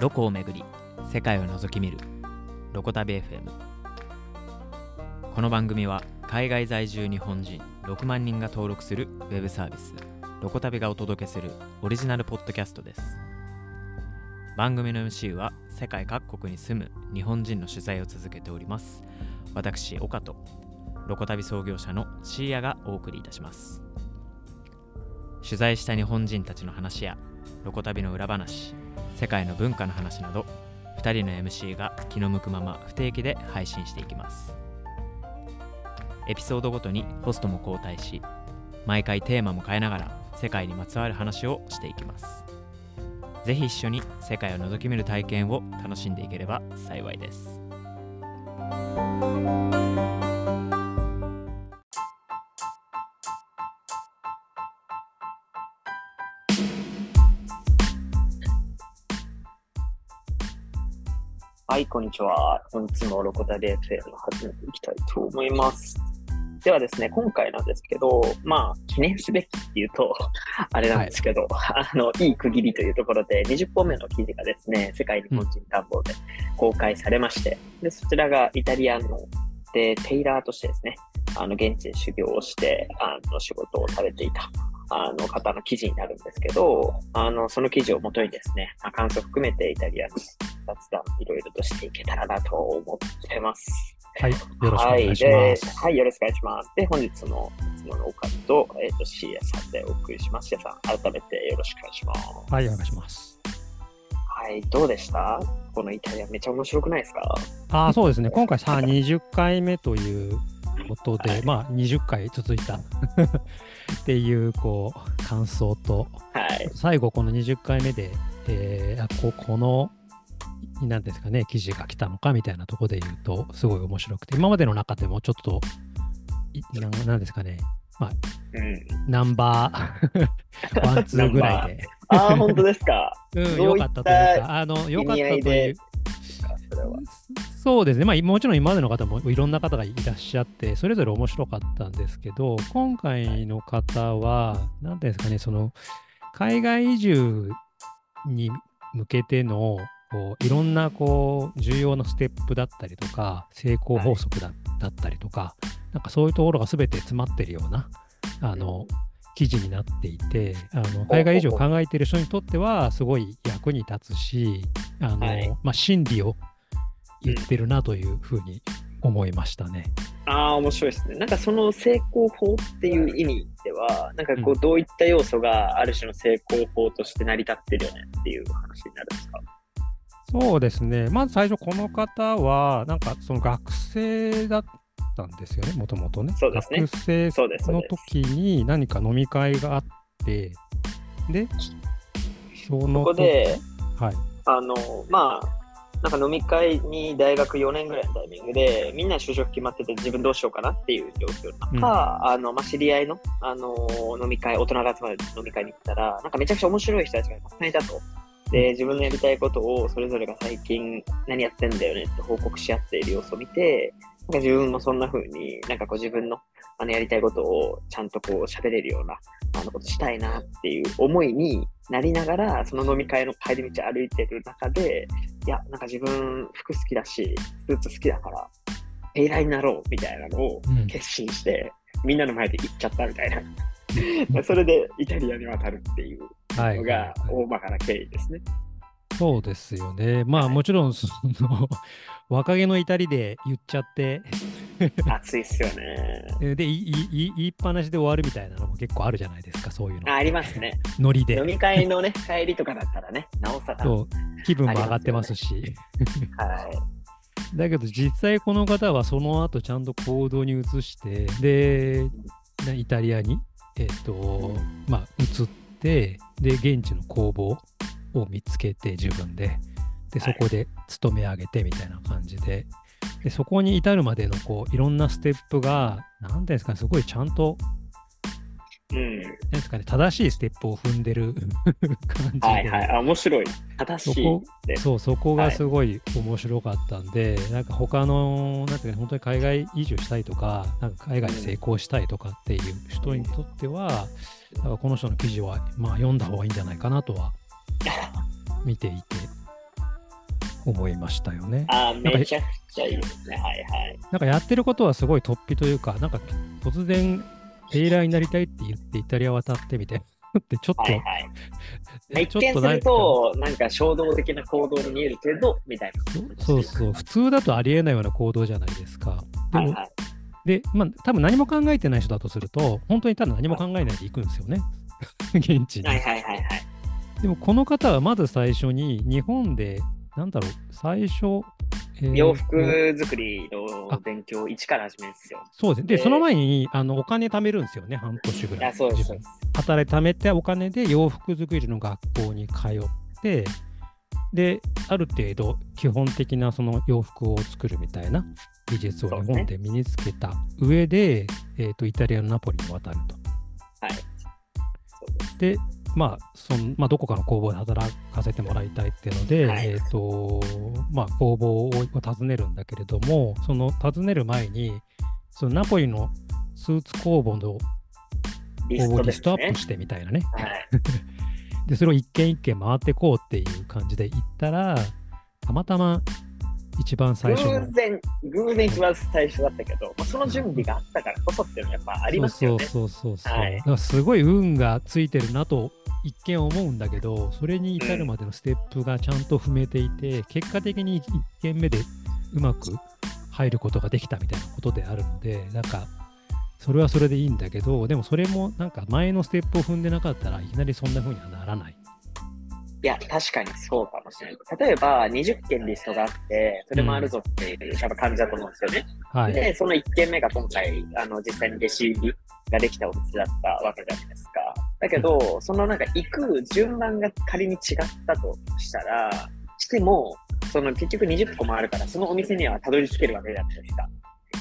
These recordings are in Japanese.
ロコをめぐり世界を覗き見るロコ旅 FM この番組は海外在住日本人6万人が登録するウェブサービスロコ旅がお届けするオリジナルポッドキャストです。番組の MC は世界各国に住む日本人の取材を続けております。私岡とロコ旅創業者のシーヤがお送りいたします。取材した日本人たちの話やロコ旅の裏話世界の文化の話など2人の MC が気の向くまま不定期で配信していきます。エピソードごとにホストも交代し毎回テーマも変えながら世界にまつわる話をしていきます。ぜひ一緒に世界を覗き見る体験を楽しんでいければ幸いです。はい、こんにちは。本日もロコタレ FM を始めていきたいと思います。ではですね、今回なんですけど、まあ、記念すべきっていうと、あれなんですけど、あの、いい区切りというところで、20本目の記事がですね、世界日本人探訪で公開されまして、で、そちらがイタリアの、で、テイラーとしてですね、あの、現地で修行をして、あの、仕事をされていた、あの、方の記事になるんですけど、あの、その記事をもとにですね、まあ、感想を含めてイタリアの雑談いろいろとしていけたらなと思ってます。はい、よろしくお願いしはい、ます。ではい、よろしくお願いします。で、本日のいつもの岡と、えっ、と、シーエさんでお送りします。シーエさん、改めてよろしくお願いします。はい、お願いします。はい、どうでした？このイタリアめっちゃ面白くないですか？ああ、そうですね。今回さ、20回目ということで、まあ、20回続いた っていう、こう、感想と、はい。最後、この20回目で、えーあここの、なんですかね、記事が来たのかみたいなところで言うと、すごい面白くて、今までの中でもちょっと、いななんですかね、うん。ナンバー ワン、ツーぐらいで、ああ、本当ですか。うん、どういった良かったというか、あの、良かったといいうで。そうですね、まあ、もちろん今までの方もいろんな方がいらっしゃって、それぞれ面白かったんですけど、今回の方は、何ていうんですかね、その海外移住に向けてのこういろんなこう重要なステップだったりとか、成功法則だ,、だったりとか、なんかそういうところが全て詰まってるようなあの記事になっていて、あの海外移住を考えている人にとっては、すごい役に立つし、あのはい。まあ、真理を言ってるなというふうに思いましたね。ああ、面白いですね。なんかその成功法っていう意味では、なんかこうう、どういった要素がある種の成功法として成り立ってるよねっていう話になるんですか？そうですね。まず最初、この方は、なんかその学生だったんですよね、もともとね。そうですね学生の時に何か飲み会があって、で、そのここで、はい。あの、まあ、なんか飲み会に大学4年ぐらいのタイミングで、みんな就職決まってて自分どうしようかなっていう状況の中、あの、まあ、知り合いの、あの、飲み会、大人が集まる飲み会に行ったら、なんかめちゃくちゃ面白い人たちがたくさんいたと。で、自分のやりたいことをそれぞれが最近何やってんだよねって報告し合っている様子を見て、なんか自分もそんな風に、なんかこう自分のあのやりたいことをちゃんとこう喋れるようなあのことしたいなっていう思いになりながら、その飲み会の帰り道歩いてる中で、いや、なんか自分服好きだし、スーツ好きだから、平ラになろうみたいなのをうん決心して、みんなの前で行っちゃったみたいな。それでイタリアに渡るっていうはいのが大まかな経緯ですね。そうですよね。まあ、はいもちろん、その、若気の至りで言っちゃって、熱いっすよね。で、でいいいい言いっぱなしで終わるみたいなのも結構あるじゃないですか、そういうの。あありますね。ノリで飲。み会のね、帰りとかだったらね、なおさら。はそう、気分も上がってますし。い。だけど実際この方はその後ちゃんと行動に移して、で、なイタリアに、えっ、と、まあ、移って、で、現地の工房を見つけて自分で、で、そはいこで勤め上げてみたいな感じで、でそこに至るまでのこういろんなステップが、なんていうんですかね、すごいちゃんと、うん。なんですかね、正しいステップを踏んでる 感じで、はいはい。あ、面白い。正しいそう、そこがすごい面白かったんで、なんか他の、なんていうか、本当に海外移住したいとか、なんか海外で成功したいとかっていう人にとっては、なんかこの人の記事は、まあ読んだ方がいいんじゃないかなとは 見ていて思いましたよね。ああ、めちゃくちゃいいですね。はいはい。なんかやってることはすごい突飛というか、なんか突然、テイラーになりたいって言ってイタリア渡ってみたいな。ってちょっと、はいはい。一見すると、なんか衝動的な行動に見えるけど、みたいな。そうそう、普通だとありえないような行動じゃないですか。でも、はいはい、で、まあ、多分何も考えてない人だとすると、本当にただ何も考えないで行くんですよね。現地に。はいはいはいはい。でも、この方はまず最初に、日本で、なんだろう、最初、えー、洋服作りの勉強を一から始めるんですよ。そうです。で、その前にあのお金貯めるんですよね、半年ぐらい。あそうです。働いて貯めてお金で洋服作りの学校に通って、で、ある程度基本的なその洋服を作るみたいな技術を日本で身につけた上で、でね、えーと、イタリアのナポリに渡ると。はい。で、まあそのまあ、どこかの工房で働かせてもらいたいっていうので、はい、えーとまあ、工房を訪ねるんだけれども、その訪ねる前に、そのナポリのスーツ工房の工房リストアップしてみたいなね。はい、で、それを一軒一軒回ってこうっていう感じで行ったら、たまたま一番最初偶然、偶然一番最初だったけど、まあ、その準備があったからこそっていうのはやっぱありますよね。そうそうそうそう。はい、だからすごい運がついてるなと一見思うんだけど、それに至るまでのステップがちゃんと踏めていて、結果的に1軒目でうまく入ることができたみたいなことであるので、なんか、それはそれでいいんだけど、でもそれもなんか前のステップを踏んでなかったらいきなりそんな風にはならない。いや、確かにそうかもしれない。例えば、20件リストがあって、それもあるぞっていう、多分感じだと思うんですよね。はい、で、その1件目が今回、あの、実際にレシーブができたお店だったわけじゃないですか。だけど、そのなんか行く順番が仮に違ったとしたら、しても、その結局20個もあるから、そのお店にはたどり着けるわけじゃないです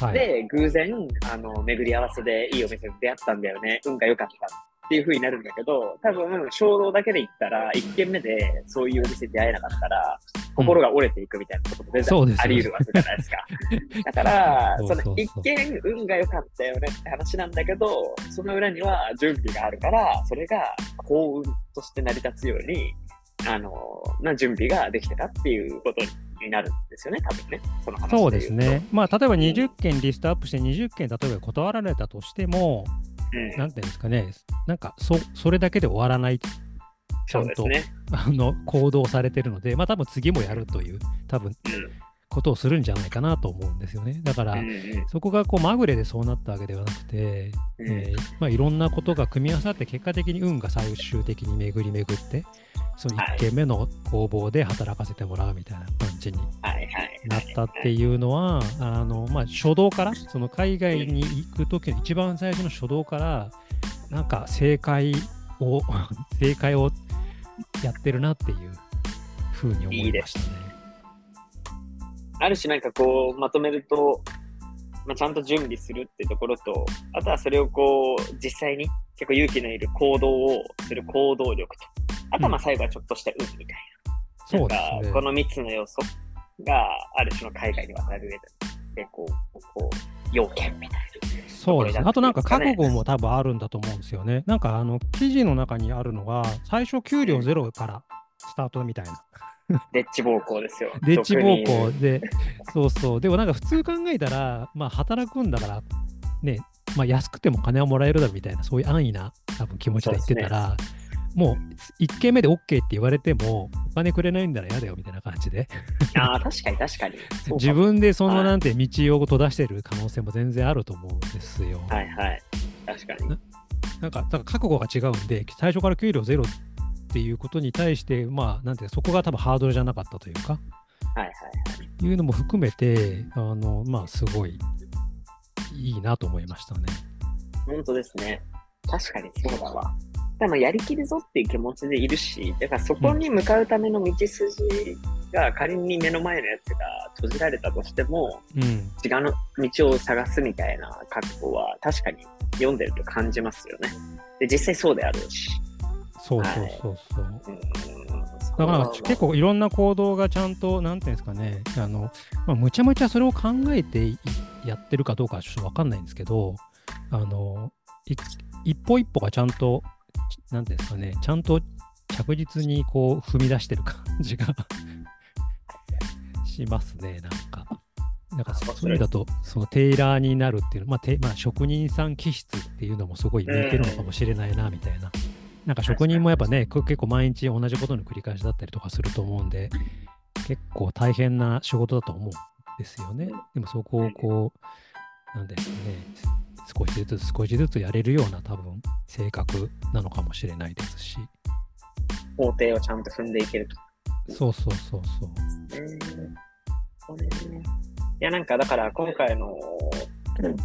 か。はい、で、偶然、あの、巡り合わせでいいお店に出会ったんだよね。運が良かったっていう風になるんだけど、多分、衝動だけで言ったら、1軒目でそういうお店に出会えなかったら、心が折れていくみたいなことも全然あり得るわけじゃないですか。だから、その一見運が良かったよねって話なんだけど、その裏には準備があるから、それが幸運として成り立つように、あの、な準備ができてたっていうことになるんですよね、多分ね。その話そうですね。まあ、例えば20件リストアップして20件例えば断られたとしても、なんていうんですかね、なんかそそれだけで終わらない、ちゃんと、ね、あの行動されてるので、まあ多分次もやるという、多分、ことをするんじゃないかなと思うんですよね。だから、うんうん、そこがこうまぐれでそうなったわけではなくて、うん、えー、まあ、いろんなことが組み合わさって結果的に運が最終的に巡り巡ってその1軒目の工房で働かせてもらうみたいな感じになったっていうのは、あのまあ、初動から、その海外に行く時の一番最初の初動から、なんか正解を、正解をやってるなっていうふうに思いましたね。いいある種なんかこう、まとめると、まあ、ちゃんと準備するっていうところと、あとはそれをこう、実際に結構勇気のいる行動をする行動力と。あとはまあ最後はちょっとした運みたいな。そうですね。この3つの要素がある種の海外に渡る上で、こう、こう、要件みたいな。そうですね。あとなんか覚悟も多分あるんだと思うんですよね。なんかあの記事の中にあるのが、最初給料ゼロからスタートみたいな。デッチ暴行ですよ。デッチ暴行で、そうそう。でもなんか普通考えたら、まあ働くんだから、ね、まあ安くても金はもらえるだろうみたいな、そういう安易な多分気持ちで言ってたら、もう1件目で OK って言われても、お金くれないんなら嫌だよみたいな感じで。ああ、確かに確かに。自分でそのなんて道を閉ざしてる可能性も全然あると思うんですよ。はいはい。確かに。ななんか、か覚悟が違うんで、最初から給料ゼロっていうことに対して、まあ、なんていうそこが多分ハードルじゃなかったというか、はいはいはい。いうのも含めて、あの、まあ、すごいいいなと思いましたね。本当ですね。確かにそうだわ。でもやりきるぞっていう気持ちでいるし、だからそこに向かうための道筋が仮に目の前のやつが閉じられたとしても、うん、違う道を探すみたいな覚悟は確かに読んでると感じますよね。で、実際そうであるし。そうそうそうそう。はい、だから結構いろんな行動がちゃんと、なんていうんですかね、あの、まあ、むちゃむちゃそれを考えてやってるかどうかはちょっとわかんないんですけど、あの、一歩一歩がちゃんとなんですかね、ちゃんと着実にこう踏み出してる感じが しますね、なんか。なんかあそういう意味だと、そのテイラーになるっていうの、まあてまあ、職人さん気質っていうのもすごい向いてるのかもしれないな、みたいな。なんか職人もやっぱね、こ結構毎日同じことの繰り返しだったりとかすると思うんで、結構大変な仕事だと思うんですよね。でもそこをこう、なんですかね、少しずつ少しずつやれるような多分性格なのかもしれないですし。工程をちゃんと踏んでいけると。そうそうそうそう。うんそうねいや、なんかだから今回の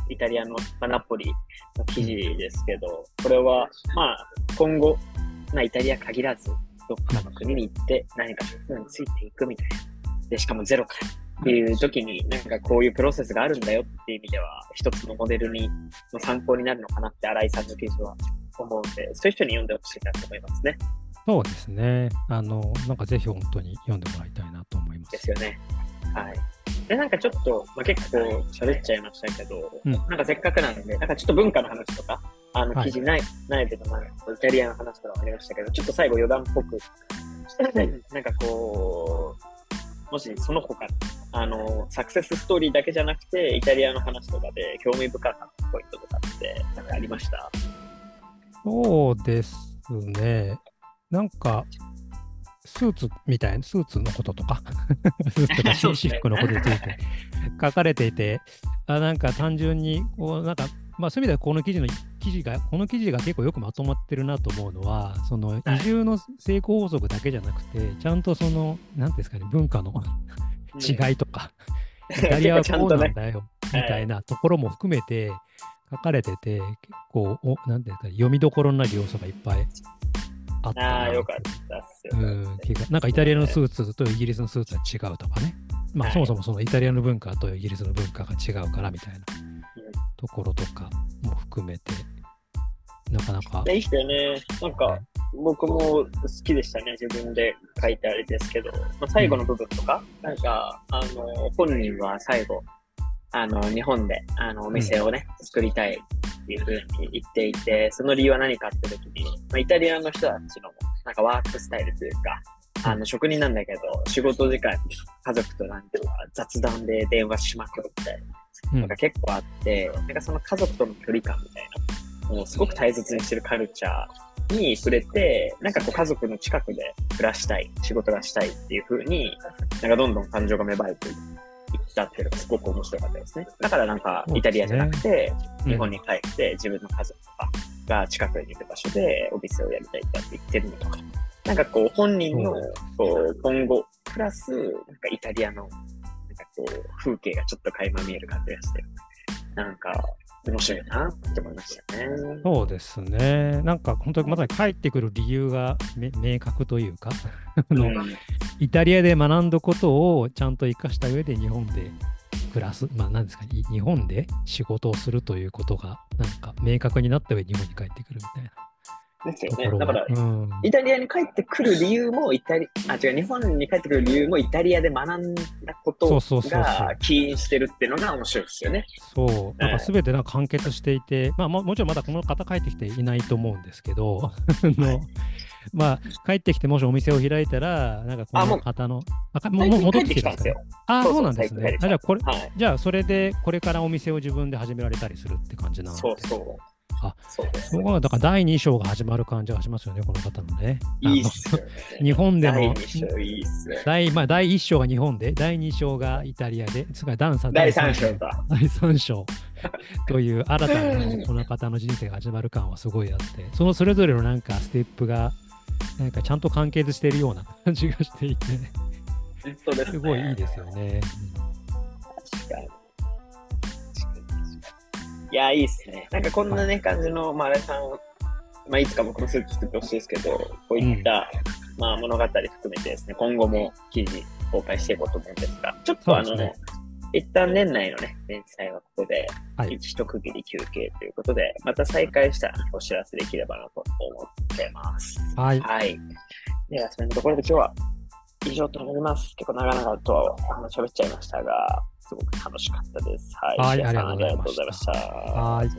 イタリアの、まあ、ナポリの記事ですけど、これはまあ今後、まあ、イタリア限らず、どっかの国に行って何かについていくみたいな。で、しかもゼロからっていう時に、なんかこういうプロセスがあるんだよっていう意味では、一つのモデルにの参考になるのかなって新井さんの記事は思うんで、そういう人に読んでほしいなと思いますね。そうですね。あの、なんかぜひ本当に読んでもらいたいなと思います。ですよね。はい。で、なんかちょっと、まあ、結構喋っちゃいましたけど、うんなんかせっかくなんで、なんかちょっと文化の話とか、あの、はい記事ない、ないけど、まあ、イタリアの話とかもありましたけど、ちょっと最後余談っぽく、なんかこう、もしその他、あの、サクセスストーリーだけじゃなくて、イタリアの話とかで興味深かったポイントとかって、なんかありました？そうですね。なんか、スーツみたいな、スーツのこととか、スーツとか そうですね。紳士服のことについて書かれていて、あなんか単純に、こう、なんか、まあそういう意味ではこの記事の、記事が、この記事が結構よくまとまってるなと思うのは、その移住の成功法則だけじゃなくて、ちゃんとその、なんていうんですかね、文化の違いとか、イタリアはこうなんだよ、みたいなところも含めて書かれてて、結構、おなんていうかね、読みどころになる要素がいっぱいあったなああ、よかったっすよ、うん、なんかイタリアのスーツとイギリスのスーツは違うとかね。まあ、はい。そもそもそのイタリアの文化とイギリスの文化が違うからみたいなところとかも含めて、なかなか。いいっすよね。なんか、僕も好きでしたね。自分で書いてあれですけど、まあ、最後の部分とか、なんか、あの、本人は最後、あの、日本で、あの、お店をね、作りたいっていうふうに言っていて、その理由は何かって時に、まあ、イタリアの人たちの、なんかワークスタイルというか、あの、職人なんだけど、仕事時間に家族となんていうか、雑談で電話しまくるみたいなのが結構あって、なんかその家族との距離感みたいな、もうすごく大切にしてるカルチャーに触れて、なんかこう家族の近くで暮らしたい、仕事がしたいっていう風に、なんかどんどん感情が芽生えていったっていうのがすごく面白かったですね。だからなんかイタリアじゃなくて、うん。日本に帰って自分の家族とかが近くにいる場所でお店をやりたいって言ってるのとか、なんかこう本人のこう今後、プラスなんかイタリアのなんかこう風景がちょっと垣間見える感じがして、なんか面白いなって思いましたね。そうですね。なんか本当にまさに帰ってくる理由がめ明確というか、あのうんイタリアで学んだことをちゃんと生かした上で日本で暮らす、まあ何ですか、い日本で仕事をするということがなんか明確になった上で日本に帰ってくるみたいなですよ。ねだからが、うん、イタリアに帰ってくる理由もイタリあ違う日本に帰ってくる理由もイタリアで学んだことが起因してるっていうのが面白いですよね。そう、なんか全てなんか完結していて、まあももちろんまだこの方帰ってきていないと思うんですけど、あのまあ帰ってきてもしお店を開いたら、なんかこの方の、あかもう戻っててきたんですよ。ああ、そうなんですね。じゃあこれ、はい。じゃあそれでこれからお店を自分で始められたりするって感じなんで。そうそう。あそうです。そうかだから第2章が始まる感じがしますよね、この方のね。いいっすよね。日本での第二章いいっすね。第まあ、第1章が日本で、第2章がイタリアで、つまり第3第三章だ。第3章 という新たなこの方の人生が始まる感はすごいあって、そのそれぞれのなんかステップがなんかちゃんと完結しているような感じがしていて。すごいいいですよね。確かに。いや、いいっすね。なんかこんなね、感じの、まあ、新井さん、まあ、いつか僕のスーツ作ってほしいですけど、こういった、まあ、物語含めてですね、今後も記事公開していこうと思うんですが、ちょっとあの、ね一旦年内のね、連載はここで、はい一区切り休憩ということで、また再開したらお知らせできればなと思ってます。はい。はい。では、そのところで今日は以上となります。結構長々とあの喋っちゃいましたが、すごく楽しかったです。はい。はい、ありがとうございました。はい。